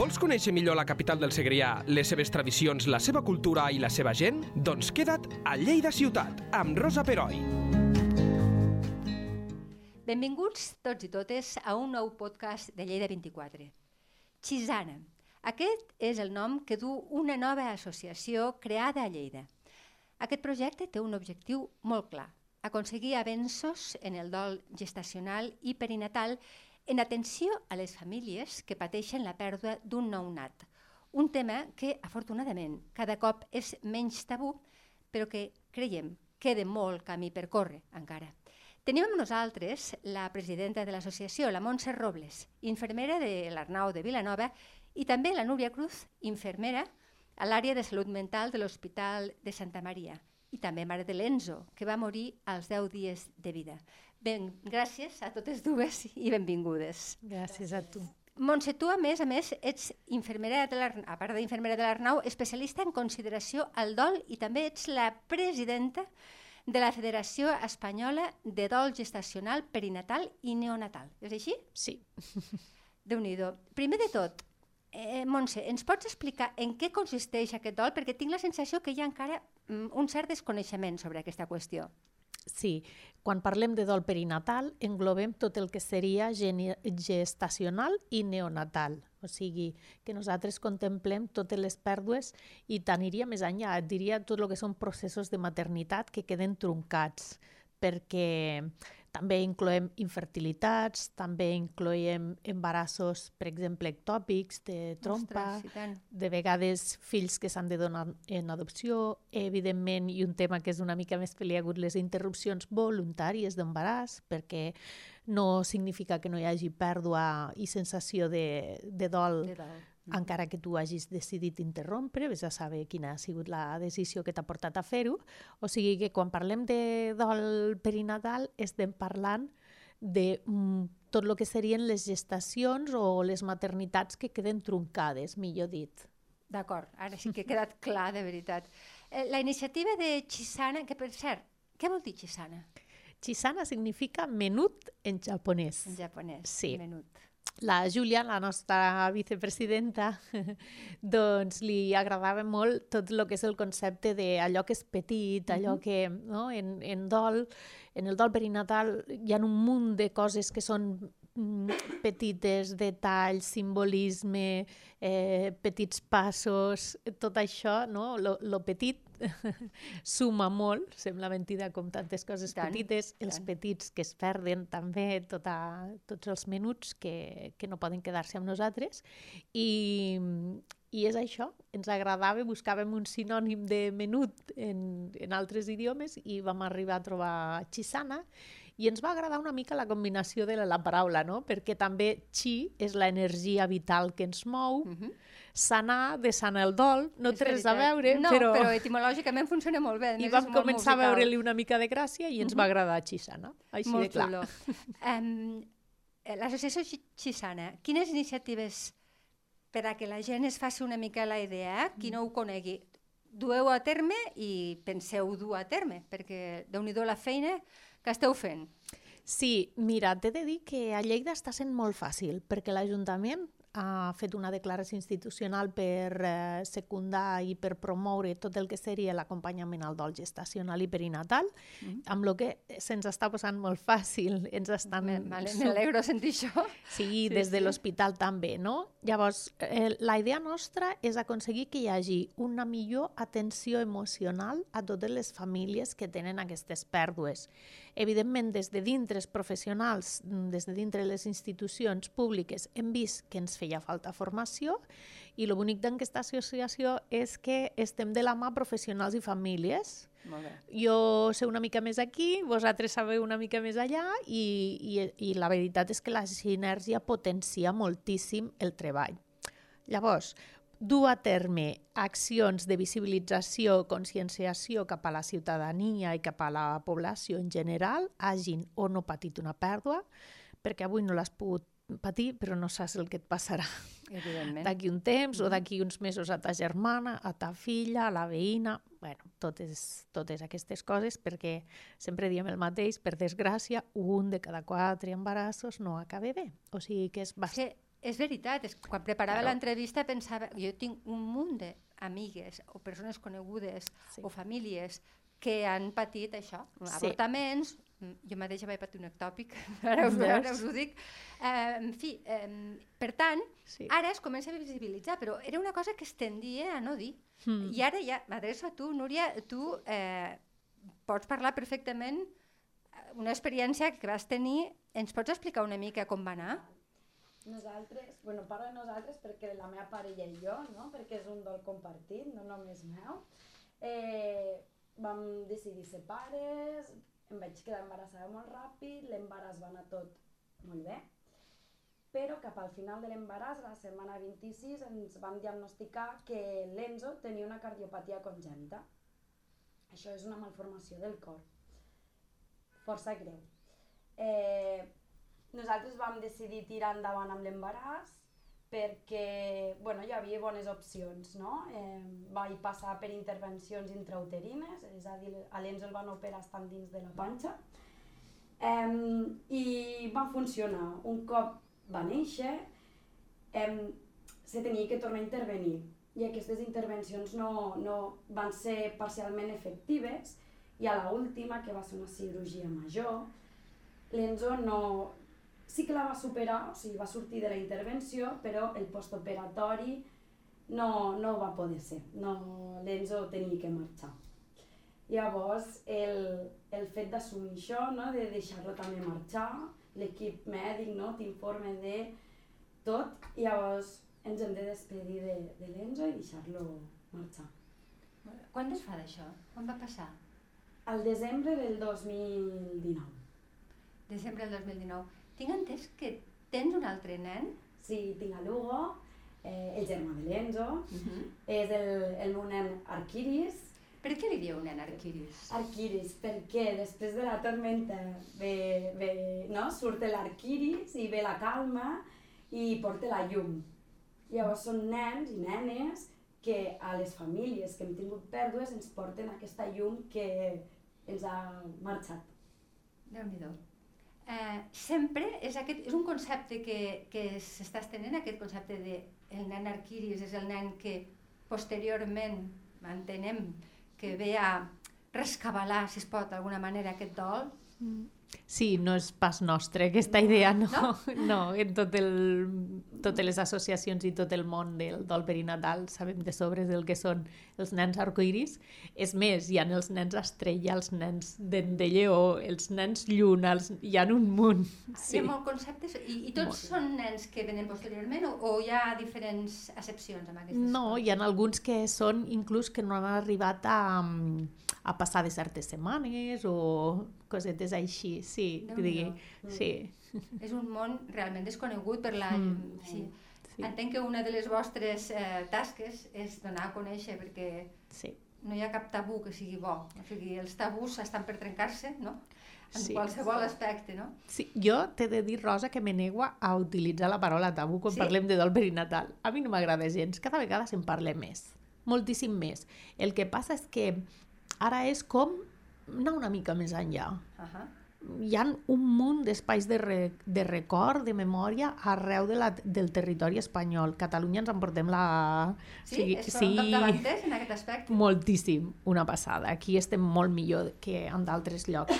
Vols conèixer millor la capital del Segrià, les seves tradicions, la seva cultura i la seva gent? Doncs queda't a Lleida Ciutat, amb Rosa Peroi. Benvinguts tots i totes a un nou podcast de Lleida 24. Xisana. Aquest és el nom que du una nova associació creada a Lleida. Aquest projecte té un objectiu molt clar, aconseguir avenços en el dol gestacional i perinatal en atenció a les famílies que pateixen la pèrdua d'un nou nat. Un tema que, afortunadament, cada cop és menys tabú, però que, creiem, queda molt camí per córrer encara. Tenim amb nosaltres la presidenta de l'associació, la Montse Robles, infermera de l'Arnau de Vilanova, i també la Núria Cruz, infermera a l'àrea de salut mental de l'Hospital de Santa Maria i també mare de l'Enzo, que va morir als 10 dies de vida. Ben, gràcies a totes dues i benvingudes. Gràcies a tu. Montse, tu a més a més ets infermera de a part d'infermera de l'Arnau, especialista en consideració al dol i també ets la presidenta de la Federació Espanyola de Dol Gestacional, Perinatal i Neonatal. És així? Sí. déu nhi Primer de tot, Eh, Montse, ens pots explicar en què consisteix aquest dol? Perquè tinc la sensació que hi ha encara mm, un cert desconeixement sobre aquesta qüestió. Sí, quan parlem de dol perinatal englobem tot el que seria gestacional i neonatal. O sigui, que nosaltres contemplem totes les pèrdues i tant iria més enllà, et diria tot el que són processos de maternitat que queden truncats perquè també incloem infertilitats, també incloem embarassos, per exemple, ectòpics, de trompa, Ostres, de vegades fills que s'han de donar en adopció, evidentment, i un tema que és una mica més peliagut, les interrupcions voluntàries d'embaràs, perquè no significa que no hi hagi pèrdua i sensació de, de dol, de dol encara que tu hagis decidit interrompre, vés a saber quina ha sigut la decisió que t'ha portat a fer-ho. O sigui que quan parlem de dol perinatal estem parlant de mm, tot el que serien les gestacions o les maternitats que queden truncades, millor dit. D'acord, ara sí que ha quedat clar, de veritat. Eh, la iniciativa de Chisana, que per cert, què vol dir Chisana? Chisana significa menut en japonès. En japonès, sí. menut la Júlia, la nostra vicepresidenta, doncs li agradava molt tot el que és el concepte d'allò que és petit, allò que no, en, en dol, en el dol perinatal hi ha un munt de coses que són mm, petites, detalls, simbolisme, eh, petits passos, tot això, no? lo, lo petit suma molt, sembla mentida com tantes coses tant, petites, els tant. petits que es perden també, tota, tots els menuts que, que no poden quedar-se amb nosaltres i, i és això, ens agradava, buscàvem un sinònim de menut en, en altres idiomes i vam arribar a trobar xisana i ens va agradar una mica la combinació de la, la paraula, no? perquè també chi és l'energia vital que ens mou, uh -huh sanar de sanar el dol, no té res a veure, no, però... però etimològicament funciona molt bé. I vam començar a veure-li una mica de gràcia i ens uh -huh. va agradar Xisana, així molt de clar. Xulo. um, L'associació Xisana, quines iniciatives per a que la gent es faci una mica la idea, qui no ho conegui, dueu a terme i penseu dur a terme, perquè déu nhi la feina que esteu fent. Sí, mira, t'he de dir que a Lleida està sent molt fàcil, perquè l'Ajuntament ha fet una declaració institucional per eh, secundar i per promoure tot el que seria l'acompanyament al dol gestacional i perinatal, mm -hmm. amb el que se'ns està posant molt fàcil. Ens estan... M'alegro sentir això. Sí, sí des de sí. l'hospital també, no? Llavors, eh, la idea nostra és aconseguir que hi hagi una millor atenció emocional a totes les famílies que tenen aquestes pèrdues. Evidentment, des de dintre els professionals, des de dintre les institucions públiques, hem vist que ens feia falta formació i el bonic d'aquesta associació és que estem de la mà professionals i famílies. Molt bé. Jo sé una mica més aquí, vosaltres sabeu una mica més allà i, i, i la veritat és que la sinergia potencia moltíssim el treball. Llavors, dur a terme accions de visibilització, conscienciació cap a la ciutadania i cap a la població en general, hagin o no patit una pèrdua, perquè avui no l'has pogut patir, però no saps el que et passarà d'aquí un temps o mm-hmm. d'aquí uns mesos a ta germana, a ta filla, a la veïna, bueno, totes, totes aquestes coses, perquè sempre diem el mateix, per desgràcia, un de cada quatre embarassos no acaba bé. O sigui que és bàsic. És veritat, és, quan preparava Claro. l'entrevista pensava, jo tinc un munt d'amigues o persones conegudes Sí. o famílies que han patit això, Sí. avortaments, jo mateixa vaig patir un ectòpic, ara us, ara us ho dic. Eh, en fi, eh, per tant, Sí. ara es comença a visibilitzar, però era una cosa que es tendia a no dir. Mm. I ara ja m'adreço a tu, Núria, tu eh, pots parlar perfectament eh, una experiència que vas tenir, ens pots explicar una mica com va anar? Nosaltres, bueno, parlo de nosaltres perquè la meva parella i jo, no? perquè és un dol compartit, no només meu. Eh, vam decidir ser pares, em vaig quedar embarassada molt ràpid, l'embaràs va anar tot molt bé, però cap al final de l'embaràs, la setmana 26, ens van diagnosticar que l'Enzo tenia una cardiopatia congènita. Això és una malformació del cor, força greu. Eh, nosaltres vam decidir tirar endavant amb l'embaràs perquè bueno, hi havia bones opcions. No? Eh, vaig passar per intervencions intrauterines, és a dir, a l'Enzo el van operar estant dins de la panxa, eh, i va funcionar. Un cop va néixer, eh, se tenia que tornar a intervenir i aquestes intervencions no, no van ser parcialment efectives i a la última, que va ser una cirurgia major, l'Enzo no, sí que la va superar, o sigui, va sortir de la intervenció, però el postoperatori no, no va poder ser. No, L'Enzo tenia que marxar. Llavors, el, el fet d'assumir això, no, de deixar-lo també marxar, l'equip mèdic no, t'informa de tot, i llavors ens hem de despedir de, de l'Enzo i deixar-lo marxar. Quan es fa d'això? Quan va passar? Al desembre del 2019. Desembre del 2019. Tinc entès que tens un altre nen? Sí, tinc a Lugo, eh, el germà de l'Enzo, és el, el meu nen Arquiris. Per què li dieu nen Arquiris? Arquiris, perquè després de la tormenta ve, ve, no? surt l'Arquiris i ve la calma i porta la llum. Llavors són nens i nenes que a les famílies que hem tingut pèrdues ens porten aquesta llum que ens ha marxat. Déu-n'hi-do. Eh, sempre és, aquest, és un concepte que, que s'està estenent, aquest concepte de el nen Arquiris és el nen que posteriorment entenem que ve a rescabalar, si es pot, d'alguna manera, aquest dol. Sí, no és pas nostre aquesta idea, no. No? No, en tot el, totes les associacions i tot el món del dol perinatal sabem de sobre del que són els nens arcoiris. És més, hi ha els nens estrella, els nens dent de lleó, els nens lluna, els... hi ha un munt. Sí. Hi ha molts conceptes i, i tots Molt. són nens que venen posteriorment o, o hi ha diferents accepcions amb aquestes No, coses? hi ha alguns que són inclús que no han arribat a, a passar de certes setmanes o cosetes així, sí, digui, Déu-n'hi-do. sí, És un món realment desconegut per la... Mm. Sí. sí, Entenc que una de les vostres eh, tasques és donar a conèixer perquè sí. no hi ha cap tabú que sigui bo. O sigui, els tabús estan per trencar-se, no? En Sí. qualsevol aspecte, no? Sí, jo t'he de dir, Rosa, que me nego a utilitzar la paraula tabú quan Sí? parlem de dol perinatal. A mi no m'agrada gens, cada vegada se'n parla més, moltíssim més. El que passa és que ara és com anar una mica més enllà. Uh -huh. Hi ha un munt d'espais de, re, de record, de memòria, arreu de la, del territori espanyol. Catalunya ens emportem la... Sí, sí són capdavanters en aquest aspecte. Moltíssim, una passada. Aquí estem molt millor que en d'altres llocs.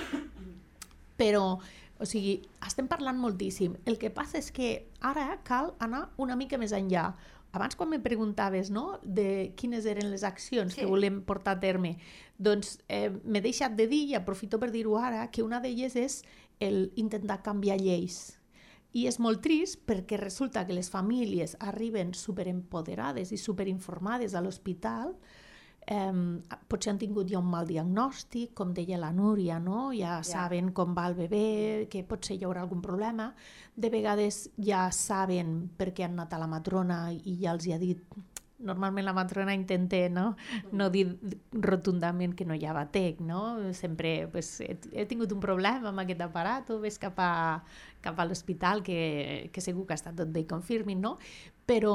Però, o sigui, estem parlant moltíssim. El que passa és que ara cal anar una mica més enllà. Abans quan me preguntaves no, de quines eren les accions Sí. que volem portar a terme, doncs eh, m'he deixat de dir, i aprofito per dir-ho ara, que una d'elles és el intentar canviar lleis. I és molt trist perquè resulta que les famílies arriben superempoderades i superinformades a l'hospital, eh, potser han tingut ja un mal diagnòstic, com deia la Núria, no? ja saben com va el bebè, que potser hi haurà algun problema. De vegades ja saben perquè han anat a la matrona i ja els hi ha dit normalment la matrona intenta no, no dir rotundament que no hi ha batec, no? Sempre pues, he, he tingut un problema amb aquest aparat, o ves cap a, cap a l'hospital que, que segur que està tot bé confirmin, no? Però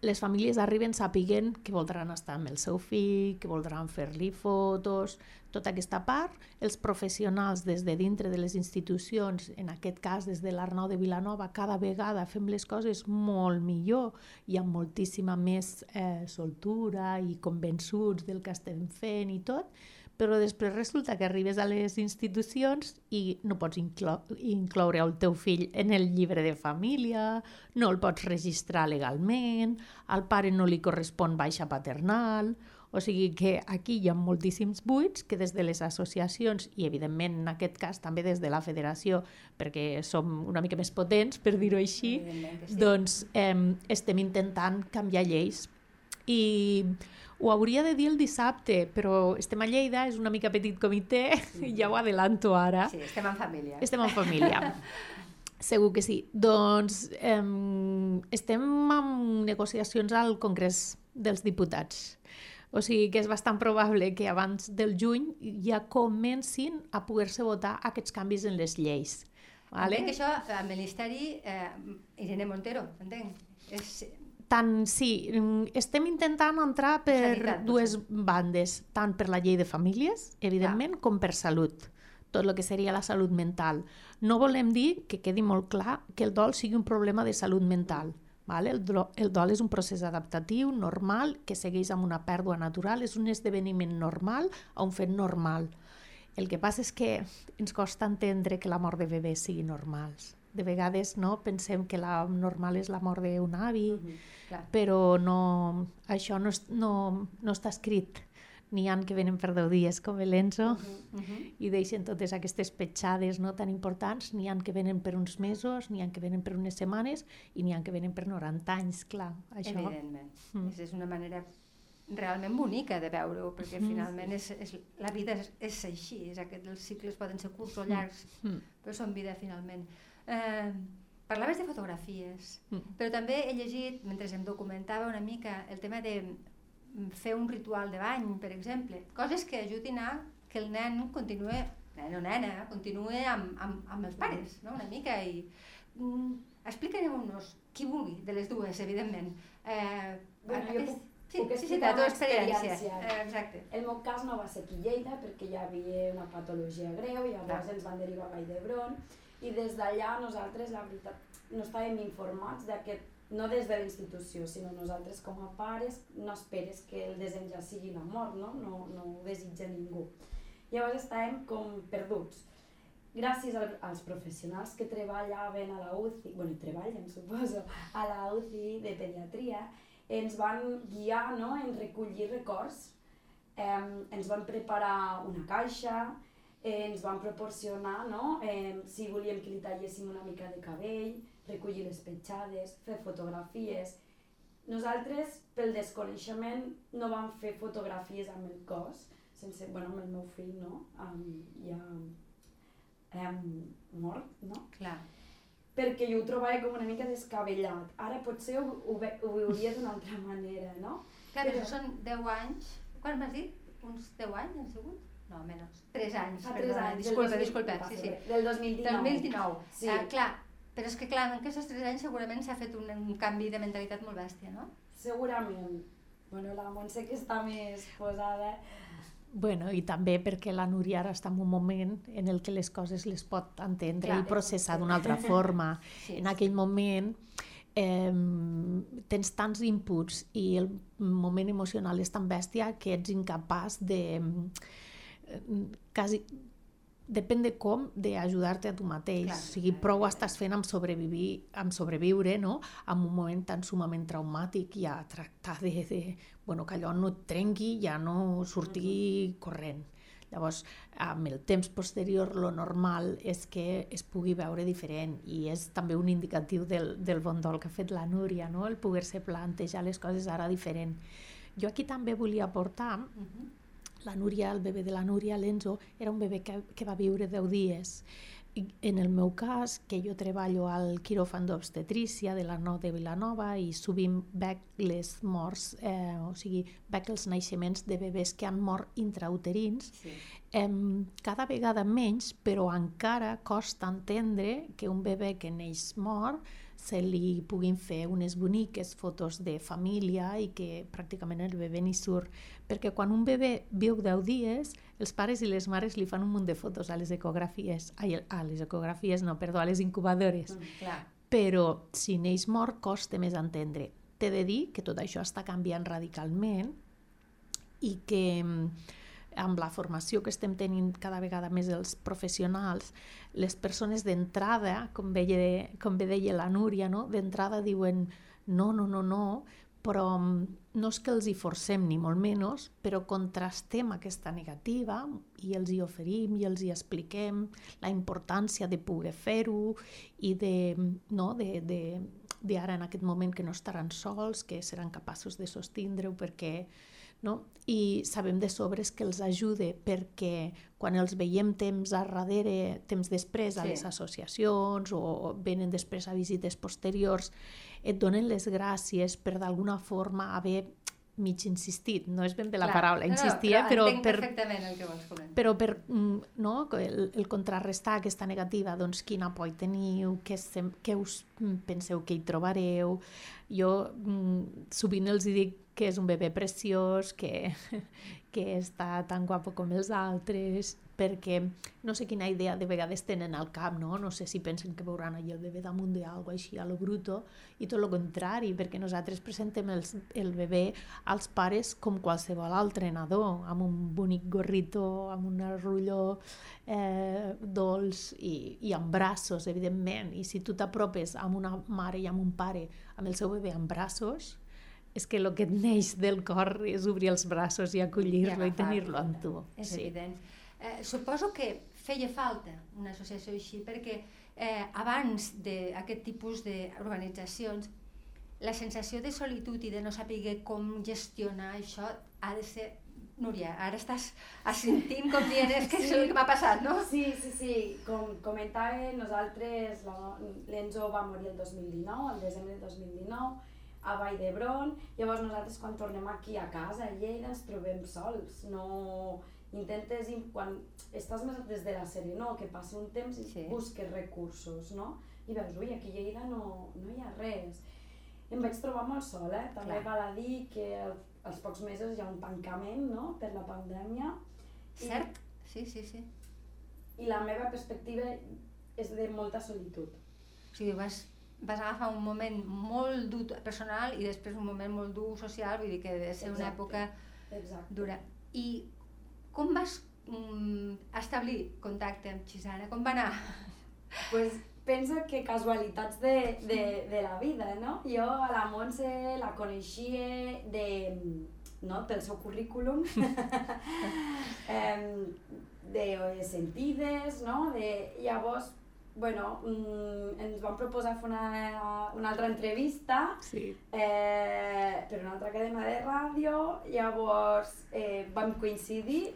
les famílies arriben sapiguent que voldran estar amb el seu fill, que voldran fer-li fotos, tota aquesta part. Els professionals des de dintre de les institucions, en aquest cas des de l'Arnau de Vilanova, cada vegada fem les coses molt millor, hi ha moltíssima més eh, soltura i convençuts del que estem fent i tot, però després resulta que arribes a les institucions i no pots inclo incloure el teu fill en el llibre de família, no el pots registrar legalment, al pare no li correspon baixa paternal, o sigui que aquí hi ha moltíssims buits que des de les associacions i evidentment en aquest cas també des de la federació perquè som una mica més potents per dir-ho així, sí. doncs eh, estem intentant canviar lleis i ho hauria de dir el dissabte, però estem a Lleida, és una mica petit comitè, sí. ja ho adelanto ara. Sí, estem en família. Estem en família. Segur que sí. Doncs eh, estem en negociacions al Congrés dels Diputats. O sigui que és bastant probable que abans del juny ja comencin a poder-se votar aquests canvis en les lleis. Vale? Entenc que això, el Ministeri, eh, Irene Montero, entenc? És, tant, sí, mm, estem intentant entrar per Sanitat, dues potser. bandes, tant per la llei de famílies, evidentment, clar. com per salut tot el que seria la salut mental. No volem dir, que quedi molt clar, que el dol sigui un problema de salut mental. Vale? El, dol, el dol és un procés adaptatiu, normal, que segueix amb una pèrdua natural, és un esdeveniment normal a un fet normal. El que passa és que ens costa entendre que la mort de bebès sigui normals. De vegades no pensem que la normal és la mort d'un avi, -huh Clar. però no, això no, no, no està escrit. N'hi han que venen per 10 dies, com l'Enzo, uh -huh. i deixen totes aquestes petjades no tan importants. N'hi han que venen per uns mesos, n'hi han que venen per unes setmanes, i n'hi han que venen per 90 anys, clar. Això. Evidentment. Mm. És, és una manera realment bonica de veure-ho, perquè mm. finalment és, és, la vida és, és així, és aquest, els cicles poden ser curts o llargs, mm. però són vida finalment. Eh, Parlaves de fotografies, mm. però també he llegit, mentre em documentava una mica, el tema de fer un ritual de bany, per exemple, coses que ajudin a que el nen continue, nen o nena, continue amb, amb, amb els pares, no? una mica, i mm, expliquem-nos, qui vulgui, de les dues, evidentment. Eh, bueno, aquest, jo puc, sí, puc sí, sí, la teva experiència. experiència. Eh, exacte. El meu cas no va ser aquí Lleida, perquè ja havia una patologia greu, i llavors ens van derivar a Vall d'Hebron, i des d'allà nosaltres, la veritat, no estàvem informats d'aquest, no des de la institució, sinó nosaltres com a pares no esperes que el desen ja sigui la mort, no? No, no ho desitja ningú. Llavors estàvem com perduts. Gràcies al, als professionals que treballaven a la UCI, bueno, treballen suposo, a la UCI de pediatria, ens van guiar no, en recollir records, eh, ens van preparar una caixa, eh, ens van proporcionar, no? eh, si volíem que li talléssim una mica de cabell, recollir les petjades, fer fotografies. Nosaltres, pel desconeixement, no vam fer fotografies amb el cos, sense, bueno, amb el meu fill, no? Um, ja um, mort, no? Clar. Perquè jo ho trobava com una mica descabellat. Ara potser ho, ho, ho veuria d'una altra manera, no? Clar, però, però són 10 anys. Quan m'has dit? Uns 10 anys han sigut? No, menys. 3 anys. Fa 3 anys. Disculpa, disculpa. Sí, sí. Del 2019. 2019. Sí. Uh, clar, però és que clar, en aquests 3 anys segurament s'ha fet un, un canvi de mentalitat molt bèstia, no? Segurament. Bueno, la Montse que està més posada... Bueno, i també perquè la Núria ara està en un moment en el que les coses les pot entendre Clar, i processar d'una altra forma. sí, en aquell moment eh, tens tants inputs i el moment emocional és tan bèstia que ets incapaç de quasi depèn de com d'ajudar-te a tu mateix. Clar, o sigui, prou estàs fent amb, sobrevivir, amb sobreviure no? en un moment tan sumament traumàtic i a tractar de, de bueno, que allò no et trenqui, ja no sortir mm -hmm. corrent. Llavors, amb el temps posterior, lo normal és que es pugui veure diferent i és també un indicatiu del, del bon dol que ha fet la Núria, no? el poder-se plantejar les coses ara diferent. Jo aquí també volia aportar uh -huh la Núria, el bebè de la Núria, l'Enzo, era un bebè que, que va viure 10 dies. I en el meu cas, que jo treballo al quiròfan d'obstetrícia de la Nou de Vilanova i sovint veig les morts, eh, o sigui, veig els naixements de bebès que han mort intrauterins, sí. eh, cada vegada menys, però encara costa entendre que un bebè que neix mort se li puguin fer unes boniques fotos de família i que pràcticament el bebè ni surt. Perquè quan un bebè viu 10 dies, els pares i les mares li fan un munt de fotos a les ecografies, ai, a les ecografies no, perdó, a les incubadores. Mm, clar. Però si neix mort costa més entendre. T'he de dir que tot això està canviant radicalment i que mm, amb la formació que estem tenint cada vegada més els professionals, les persones d'entrada, com, veia, com bé deia la Núria, no? d'entrada diuen no, no, no, no, però mm, no és que els hi forcem ni molt menys, però contrastem aquesta negativa i els hi oferim i els hi expliquem la importància de poder fer-ho i de, no, de, de, de ara en aquest moment que no estaran sols, que seran capaços de sostindre-ho perquè no? i sabem de sobres que els ajude perquè quan els veiem temps a darrere, temps després a Sí. les associacions o venen després a visites posteriors, et donen les gràcies per d'alguna forma haver mig insistit, no és ben bé la Clar. paraula, No, no, insistir, eh, però, entenc per, perfectament el que vols comentar. però per mm, no, el, el contrarrestar aquesta negativa, doncs quina por teniu, què, sem, què us mm, penseu que hi trobareu. Jo mm, sovint els dic que és un bebè preciós, que, que està tan guapo com els altres, perquè no sé quina idea de vegades tenen al cap, no? No sé si pensen que veuran allà el bebè damunt d'algo així a lo bruto, i tot el contrari, perquè nosaltres presentem els, el bebè als pares com qualsevol altre nadó, amb un bonic gorrito, amb un arrulló eh, dolç i, i amb braços, evidentment. I si tu t'apropes amb una mare i amb un pare amb el seu bebè amb braços, és que el que et neix del cor és obrir els braços i acollir-lo i, agafar-lo, tenir-lo amb tu. És sí. evident. Eh, suposo que feia falta una associació així, perquè eh, abans d'aquest tipus d'organitzacions, la sensació de solitud i de no saber com gestionar això ha de ser... Núria, ara estàs assentint com dient és que és el que m'ha passat, no? Sí, sí, sí. Com comentava, nosaltres, l'Enzo va morir el 2019, el desembre del 2019, a Vall d'Hebron. Llavors nosaltres quan tornem aquí a casa, a Lleida, ens trobem sols. No intentes, quan estàs més des de la sèrie, no, que passa un temps i Sí. sí. busques recursos, no? I veus, ui, aquí a Lleida no, no hi ha res. Em vaig trobar molt sola, eh? també Clar. val a dir que al- als pocs mesos hi ha un tancament, no?, per la pandèmia. I- Cert? Sí, sí, sí. i la meva perspectiva és de molta solitud. O sigui, vas, vas agafar un moment molt dur personal i després un moment molt dur social, vull dir que ha de ser una Exacte. època Exacte. dura. I com vas mm, establir contacte amb Xisana? Com va anar? Pues pensa que casualitats de, de, de la vida, no? Jo a la Montse la coneixia de, no, pel seu currículum, de sentides, no? De, llavors, bueno, mm, ens van proposar fer una, una altra entrevista Sí. eh, per una altra cadena de ràdio, llavors eh, vam coincidir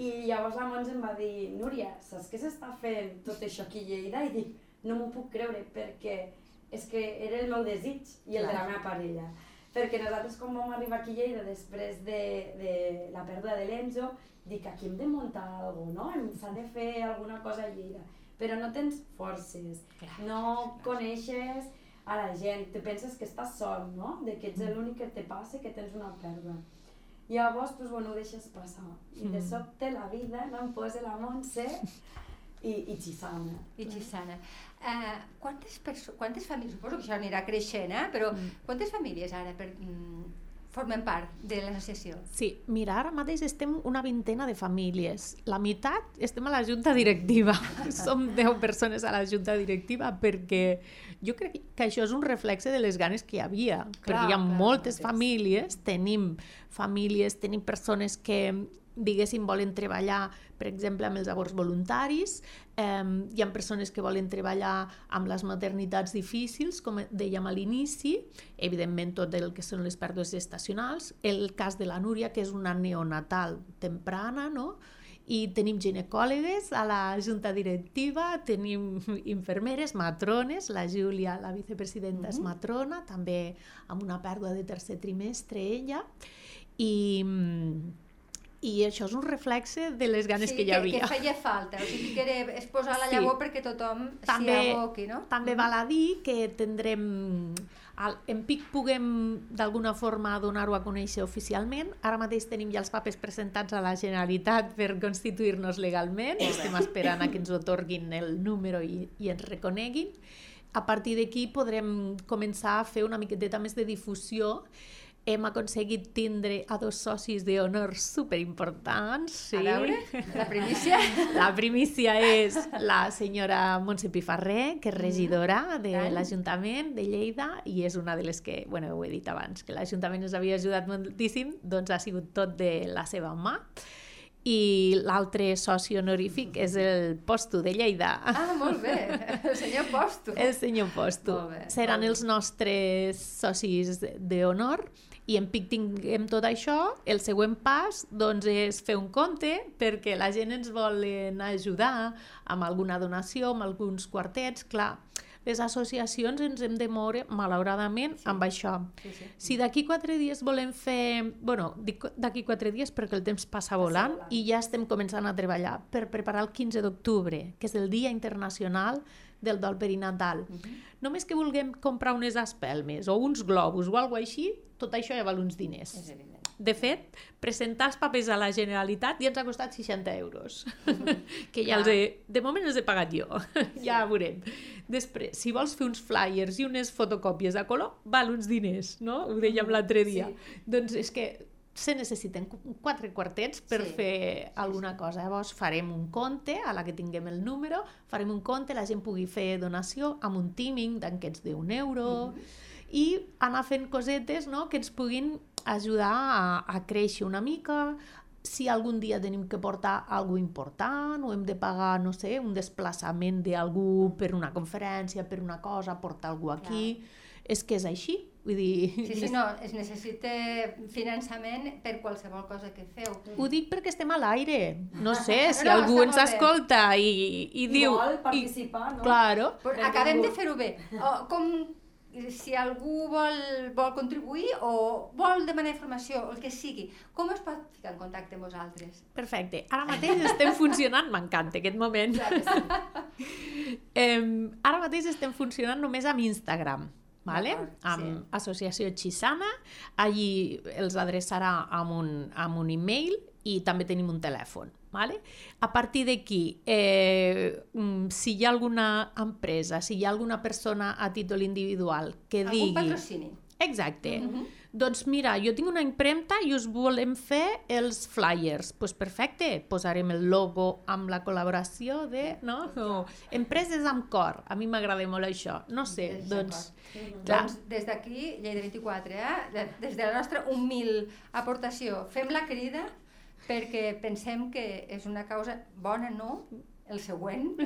i llavors la Mons em va dir Núria, saps que s'està fent tot això aquí a Lleida? I dic, no m'ho puc creure perquè és que era el meu desig i el de la Clar. meva parella. Perquè nosaltres quan vam arribar aquí a Lleida després de, de la pèrdua de l'Enzo, dic, aquí hem de muntar alguna cosa, no? S'ha de fer alguna cosa a Lleida. Però no tens forces, Clar, no coneixes a la gent, te penses que estàs sol, no? De que ets l'únic que te passa i que tens una pèrdua. Llavors, pues, bueno, ho deixes passar. I de Mm. sobte la vida no em posa la Montse i, i Xisana. I Xisana. Uh, quantes, perso- quantes famílies, suposo que això anirà creixent, eh? però Mm. quantes famílies ara per, mm, formen part de l'associació? Sí, mira, ara mateix estem una vintena de famílies. La meitat estem a la junta directiva. Som 10 persones a la junta directiva perquè jo crec que això és un reflexe de les ganes que hi havia. Clar, perquè hi ha clar, moltes sí. famílies, tenim famílies, tenim persones que diguéssim, volen treballar, per exemple, amb els aborts voluntaris, eh, hi ha persones que volen treballar amb les maternitats difícils, com dèiem a l'inici, evidentment tot el que són les pèrdues gestacionals, el cas de la Núria, que és una neonatal temprana, no?, i tenim ginecòlogues a la junta directiva, tenim infermeres, matrones, la Júlia, la vicepresidenta, és matrona, també amb una pèrdua de tercer trimestre ella, i, i això és un reflexe de les ganes sí, que hi havia. Que, que feia falta, o sigui que era es posar la Sí. llavor perquè tothom s'hi aboqui, no? També val a dir que tindrem... En PIC puguem d'alguna forma donar-ho a conèixer oficialment. Ara mateix tenim ja els papers presentats a la Generalitat per constituir-nos legalment. Estem esperant a que ens otorguin el número i, i ens reconeguin. A partir d'aquí podrem començar a fer una miqueteta més de difusió hem aconseguit tindre a dos socis d'honor superimportants. Sí. A veure, la primícia. La primícia és la senyora Montse Pifarré, que és regidora de l'Ajuntament de Lleida i és una de les que, bueno, ho he dit abans, que l'Ajuntament ens havia ajudat moltíssim, doncs ha sigut tot de la seva mà. I l'altre soci honorífic és el Posto de Lleida. Ah, molt bé, el senyor Posto. El senyor Posto. Bé, Seran els nostres socis d'honor i en PIC tinguem tot això, el següent pas doncs, és fer un compte perquè la gent ens volen ajudar amb alguna donació, amb alguns quartets, clar, les associacions ens hem de moure, malauradament, sí. amb això. Sí, sí. Si d'aquí quatre dies volem fer... bueno, dic d'aquí quatre dies perquè el temps passa volant volant. i ja estem començant a treballar per preparar el 15 d'octubre, que és el Dia Internacional del dol perinatal. Només que vulguem comprar unes espelmes o uns globus o alguna així, tot això ja val uns diners. És evident. De fet, presentar els papers a la Generalitat ja ens ha costat 60 euros, que ja els he, de moment els he pagat jo, ja veurem. Després, si vols fer uns flyers i unes fotocòpies a color, val uns diners, no? Ho dèiem l'altre dia. Doncs és que se necessiten qu- quatre quartets per Sí. fer alguna cosa. Llavors farem un compte a la que tinguem el número, farem un compte, la gent pugui fer donació amb un timing d'aquests d'un euro i anar fent cosetes no, que ens puguin ajudar a, a créixer una mica, si algun dia tenim que portar alguna important o hem de pagar, no sé, un desplaçament d'algú per una conferència, per una cosa, portar algú aquí, és que és així. Vull dir, Sí, sí, no, es necessita finançament per qualsevol cosa que feu. Ho dic perquè estem a l'aire. No sé, si No, algú ens escolta i, i, I diu... vol participar, no? Claro. Però acabem de fer-ho bé. O, com si algú vol, vol contribuir o vol demanar informació, el que sigui, com es pot ficar en contacte amb vosaltres? Perfecte. Ara mateix estem funcionant, m'encanta aquest moment. Clar sí. Eh, ara mateix estem funcionant només amb Instagram, vale? Amb sí. Associació Xisana, allí els adreçarà amb un, amb un e-mail i també tenim un telèfon. Vale? A partir d'aquí, eh, mm, si hi ha alguna empresa, si hi ha alguna persona a títol individual que Algun digui... patrocini? Exacte. Mhm. Doncs mira, jo tinc una impremta i us volem fer els flyers. Doncs pues perfecte, posarem el logo amb la col·laboració de no? O, empreses amb cor. A mi m'agrada molt això. No sé, doncs... d'acord. Clar. Doncs des d'aquí, Lleida 24, eh? de- des de la nostra humil aportació, fem la crida perquè pensem que és una causa bona, no? el següent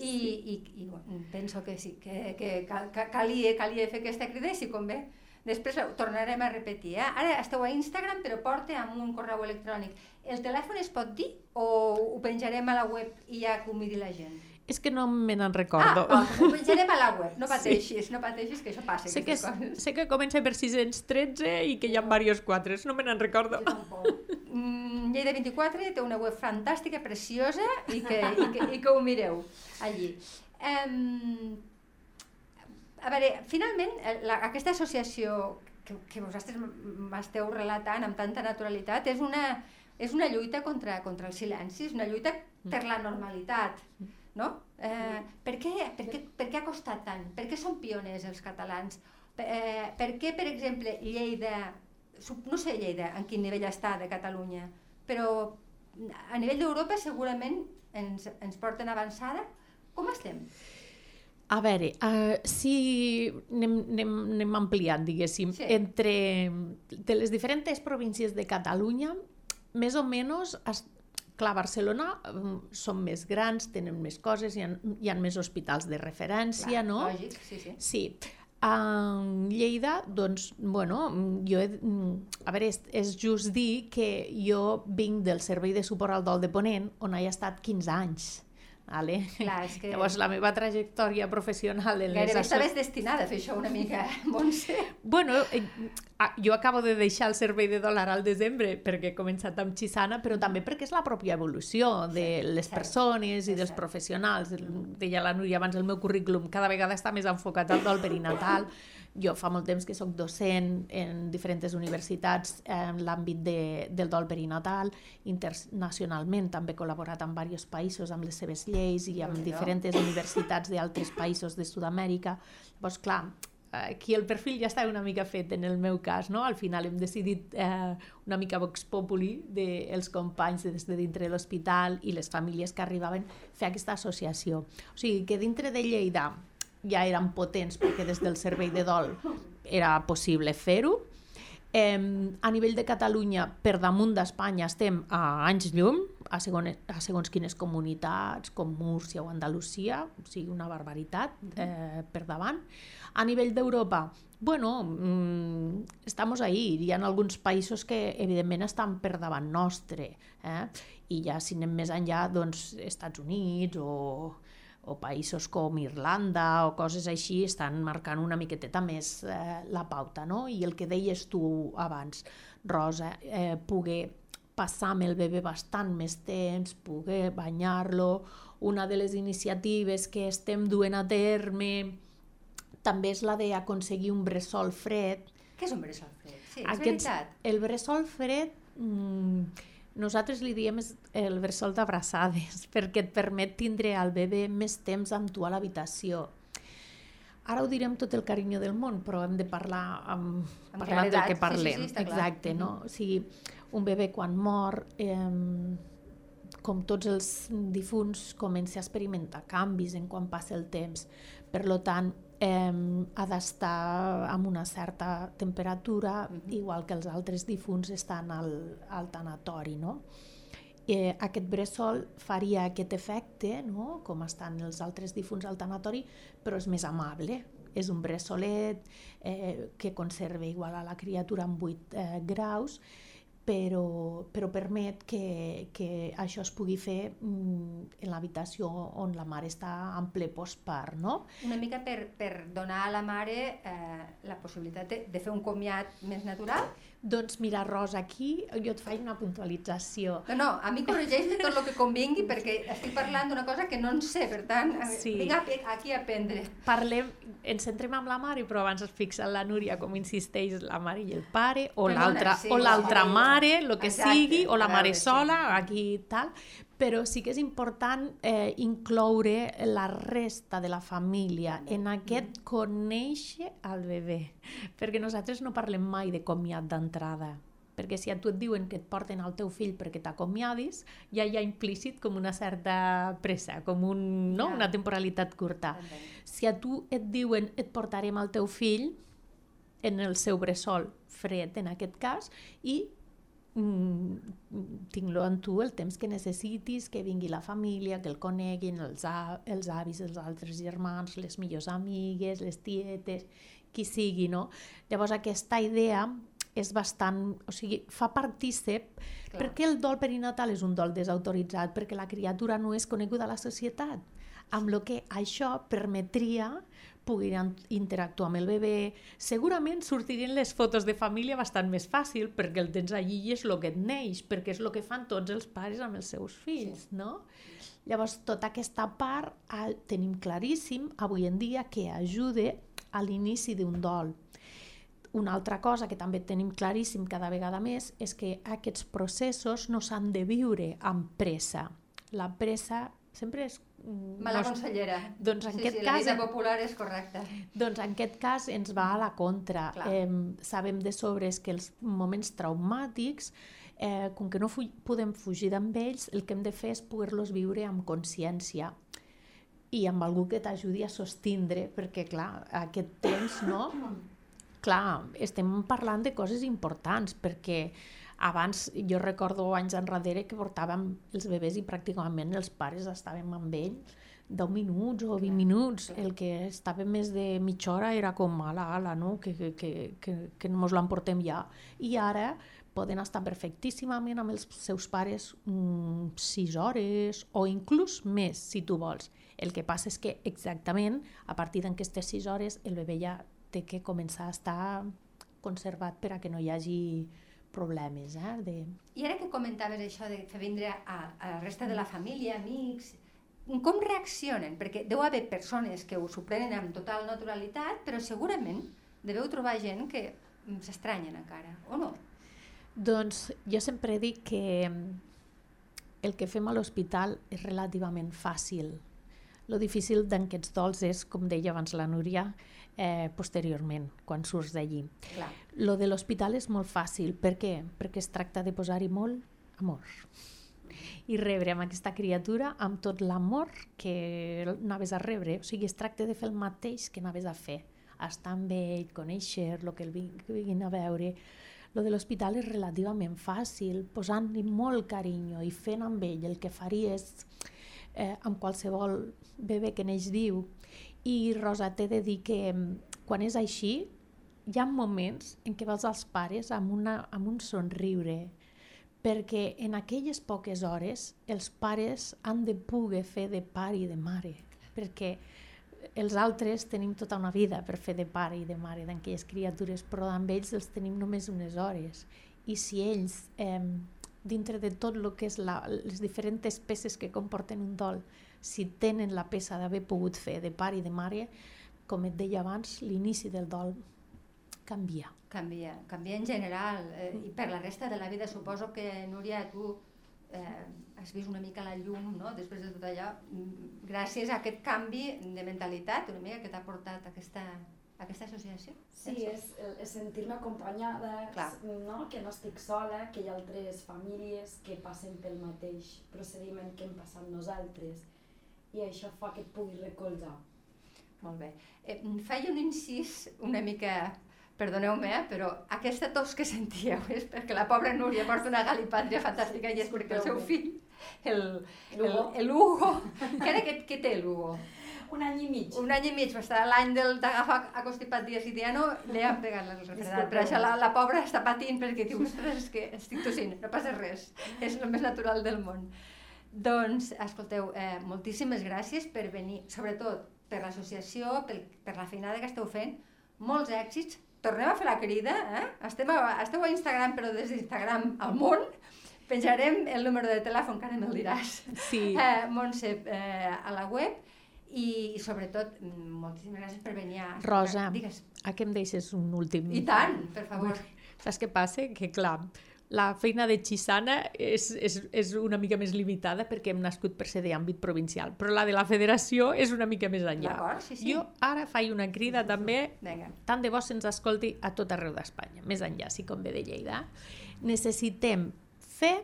i, i, i bueno, penso que sí, que, que cal, ca- calia, calia fer aquesta crida i si convé després ho tornarem a repetir. Eh? Ara esteu a Instagram però porta amb un correu electrònic. El telèfon es pot dir o ho penjarem a la web i ja que ho miri la gent? És que no me n'en recordo. Ah, ho penjarem a la web, no pateixis, no pateixis que això passa. sé, que, coses. sé que comença per 613 i que hi ha diversos quatres, no me n'en recordo. Mm, Lleida 24 té una web fantàstica, preciosa, i que, i que, i que ho mireu allí. Um, a veure, finalment, eh, la, aquesta associació que, que vosaltres m'esteu relatant amb tanta naturalitat és una, és una lluita contra, contra el silenci, és una lluita per la normalitat, no? Eh, per, què, per, què, per què ha costat tant? Per què són pioners els catalans? Per, eh, per què, per exemple, Lleida, no sé Lleida en quin nivell està de Catalunya, però a nivell d'Europa segurament ens, ens porten avançada. Com estem? A veure, uh, si anem, anem, ampliant, diguéssim, Sí. sí. entre de les diferents províncies de Catalunya, més o menys, clar, Barcelona um, són més grans, tenen més coses, hi ha, hi ha més hospitals de referència, Clar, no? Lògic, sí, sí. Sí. A Lleida, doncs, bueno, jo he, a veure, és, és just dir que jo vinc del Servei de Suport al Dol de Ponent, on he estat 15 anys. Vale? Clar, és que... Llavors, la meva trajectòria professional... En Gairebé les estaves destinada a fer això una mica, Montse. Bueno, eh, jo acabo de deixar el servei de dòlar al desembre perquè he començat amb Xisana, però també perquè és la pròpia evolució de les cert, persones i és dels cert. professionals. Deia la Núria abans, el meu currículum cada vegada està més enfocat al dol perinatal. Jo fa molt temps que sóc docent en diferents universitats en l'àmbit de, del dol perinatal. Internacionalment també he col·laborat amb diversos països amb les seves lleis i amb Déu-n'hi-do. diferents universitats d'altres països de Sud-amèrica. Llavors, clar, aquí el perfil ja està una mica fet en el meu cas, no? Al final hem decidit eh, una mica vox populi dels companys de des de dintre de l'hospital i les famílies que arribaven fer aquesta associació. O sigui, que dintre de Lleida ja eren potents perquè des del servei de dol era possible fer-ho. Eh, a nivell de Catalunya, per damunt d'Espanya, estem a anys llum, a, segon, a segons quines comunitats, com Múrcia o Andalusia, o sigui, una barbaritat eh, per davant. A nivell d'Europa, bueno, mmm, estamos ahí. Hi ha alguns països que, evidentment, estan per davant nostre. Eh? I ja, si anem més enllà, doncs, Estats Units o, o països com Irlanda o coses així estan marcant una miqueteta més eh, la pauta, no? I el que deies tu abans, Rosa, eh, poder passar amb el bebè bastant més temps, poder banyar-lo, una de les iniciatives que estem duent a terme també és la d'aconseguir un bressol fred. Què és un bressol fred? Sí, és Aquests- veritat. El bressol fred, mm, nosaltres li diem el bressol d'abraçades, perquè et permet tindre el bebè més temps amb tu a l'habitació. Ara ho direm tot el carinyo del món, però hem de parlar amb, Amb parlant del que Sí, sí, parlem. sí, està clar. Exacte, no? O sigui, un bebè quan mor, eh, com tots els difunts, comença a experimentar canvis en quan passa el temps. Per lo tant, eh, ha d'estar amb una certa temperatura, Mhm. igual que els altres difunts estan al, al tanatori, no? eh, aquest bressol faria aquest efecte, no? com estan els altres difunts al tanatori, però és més amable. És un bressolet eh, que conserva igual a la criatura amb 8 eh, graus, però, però permet que, que això es pugui fer mm, en l'habitació on la mare està en ple postpart, no? Una mica per, per donar a la mare eh, la possibilitat de, de fer un comiat més natural. Doncs mira, Rosa, aquí jo et faig una puntualització. No, no, a mi corregeix tot el que convingui perquè estic parlant d'una cosa que no en sé, per tant, Sí. vinc a, aquí a aprendre. Parlem, ens centrem amb la mare, però abans es fixa la Núria com insisteix la mare i el pare, o l'altra sí, o l'altra sí. mare, el que Exacte, sigui, o la mare veure, sí. sola, aquí tal, però sí que és important eh, incloure la resta de la família en aquest conèixer al bebè, perquè nosaltres no parlem mai de comiat d'entrada, perquè si a tu et diuen que et porten al teu fill perquè t'acomiadis, ja hi ha implícit com una certa pressa, com un, no? Ja. una temporalitat curta. Si a tu et diuen et portarem al teu fill en el seu bressol fred en aquest cas i mm, tinc-lo amb tu el temps que necessitis, que vingui la família, que el coneguin, els, a, els avis, els altres germans, les millors amigues, les tietes, qui sigui, no? Llavors aquesta idea és bastant, o sigui, fa partícip Clar. perquè el dol perinatal és un dol desautoritzat, perquè la criatura no és coneguda a la societat, amb lo que això permetria poder in- interactuar amb el bebè. Segurament sortirien les fotos de família bastant més fàcil perquè el tens allí i és el que et neix, perquè és el que fan tots els pares amb els seus fills, sí. no? Llavors, tota aquesta part ah, tenim claríssim avui en dia que ajuda a l'inici d'un dol. Una altra cosa que també tenim claríssim cada vegada més és que aquests processos no s'han de viure amb pressa. La pressa sempre és... Mala no és- consellera. Doncs en sí, aquest sí, cas- La vida popular és correcta. doncs en aquest cas ens va a la contra. Clar. Eh, sabem de sobres que els moments traumàtics, eh, com que no fu podem fugir d'amb ells, el que hem de fer és poder-los viure amb consciència i amb algú que t'ajudi a sostindre, perquè clar, aquest temps, no? Clar, estem parlant de coses importants, perquè abans, jo recordo anys enrere que portàvem els bebès i pràcticament els pares estàvem amb ell 10 minuts o 20 minuts. El que estava més de mitja hora era com, ala, ala, no? que, que, que, que, que mos l'emportem ja. I ara, poden estar perfectíssimament amb els seus pares mm, 6 hores o inclús més, si tu vols. El que passa és que exactament a partir d'aquestes 6 hores el bebè ja té que començar a estar conservat per a que no hi hagi problemes. Eh? De... I ara que comentaves això de fer vindre a, a la resta de la família, amics, com reaccionen? Perquè deu haver persones que us ho prenen amb total naturalitat, però segurament deveu trobar gent que s'estranyen encara, o no? Doncs jo sempre dic que mm, el que fem a l'hospital és relativament fàcil. Lo difícil d'aquests dols és, com deia abans la Núria, eh, posteriorment, quan surts d'allí. Lo de l'hospital és molt fàcil. Per què? Perquè es tracta de posar-hi molt amor i rebre amb aquesta criatura amb tot l'amor que anaves a rebre. O sigui, es tracta de fer el mateix que anaves a fer. Estar amb ell, conèixer el que el vinguin a veure, lo de l'hospital és relativament fàcil, posant-li molt carinyo i fent amb ell el que faries eh, amb qualsevol bebè que neix viu. I Rosa, t'he de dir que mm, quan és així, hi ha moments en què vas als pares amb, una, amb un somriure, perquè en aquelles poques hores els pares han de poder fer de pare i de mare, perquè els altres tenim tota una vida per fer de pare i de mare d'aquelles criatures, però amb ells els tenim només unes hores. I si ells, eh, dintre de tot el que és la, les diferents peces que comporten un dol, si tenen la peça d'haver pogut fer de pare i de mare, com et deia abans, l'inici del dol canvia. Canvia, canvia en general. Eh, I per la resta de la vida suposo que, Núria, tu eh, has vist una mica la llum no? després de tot allò, mm, gràcies a aquest canvi de mentalitat una mica que t'ha portat aquesta, aquesta associació. Sí, és, és sentir-me acompanyada, Clar. no? que no estic sola, que hi ha altres famílies que passen pel mateix procediment que hem passat nosaltres i això fa que et pugui recolzar. Molt bé. Eh, faig un incís una mica perdoneu-me, eh, però aquesta tos que sentíeu és perquè la pobra Núria porta una galipàtria fantàstica i és perquè el seu fill, el, el, el Hugo, que que, que té l'Hugo? Un any i mig. Un any i mig, va estar l'any del d'agafar acostipat dies i dia no, li han pegat la refredat. Però això la, la pobra està patint perquè diu, ostres, és que estic tossint, no passa res, és el més natural del món. Doncs, escolteu, eh, moltíssimes gràcies per venir, sobretot per l'associació, per, per la feinada que esteu fent, molts èxits, tornem a fer la crida, eh? Estem a, esteu a Instagram, però des d'Instagram al món, penjarem el número de telèfon, que ara me'l diràs, sí. eh, Montse, eh, a la web, i, i sobretot, moltíssimes gràcies per venir a... Rosa, Digues. a què em deixes un últim? I tant, per favor. Saps què passa? Que clar, la feina de Xisana és, és, és una mica més limitada perquè hem nascut per ser d'àmbit provincial, però la de la federació és una mica més enllà. Sí, sí. Jo ara faig una crida també, Venga. tant de bo se'ns escolti a tot arreu d'Espanya, més enllà, si com ve de Lleida. Necessitem fer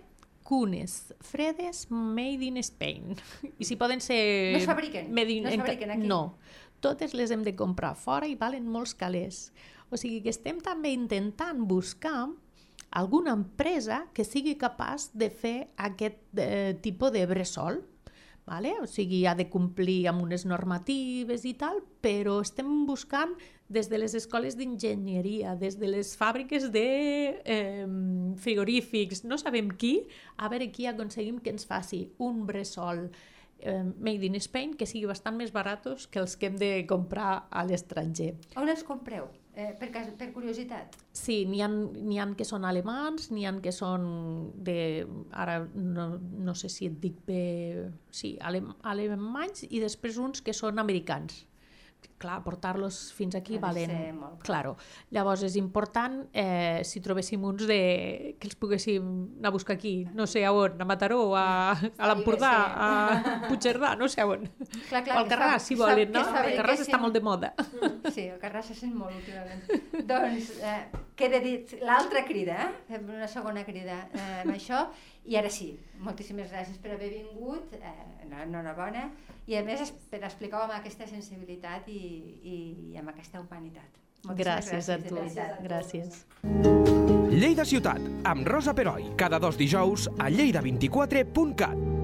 cunes fredes made in Spain. I si poden ser... No es fabriquen? Made in... No es fabriquen aquí? No. Totes les hem de comprar fora i valen molts calés. O sigui que estem també intentant buscar alguna empresa que sigui capaç de fer aquest eh, tipus de bressol. Vale? O sigui, ha de complir amb unes normatives i tal, però estem buscant des de les escoles d'enginyeria, des de les fàbriques de eh, frigorífics, no sabem qui, a veure qui aconseguim que ens faci un bressol eh, made in Spain que sigui bastant més baratos que els que hem de comprar a l'estranger. On els compreu? Eh, per, cas, per curiositat. Sí, n'hi ha, ha que són alemans, n'hi ha que són de... Ara no, no sé si et dic bé... Sí, alem, alemanys i després uns que són americans clar, portar-los fins aquí ha valen... Claro. Llavors és important eh, si trobéssim uns de... que els poguéssim anar a buscar aquí, no sé a on, a Mataró, a, a l'Empordà, a Puigcerdà, no sé a on. Clar, clar, o al Carràs, si volen, no? El Carràs està molt de moda. Sí, el Carràs se sent molt últimament. doncs, eh, queda dit l'altra crida, eh? fem una segona crida eh, amb això, i ara sí, moltíssimes gràcies per haver vingut, eh, enhorabona, i a més per explicar amb aquesta sensibilitat i, i, i amb aquesta humanitat. Moltíssimes gràcies, gràcies a tu. Gràcies. Lleida Ciutat, amb Rosa Peroi, cada dos dijous a lleida24.cat.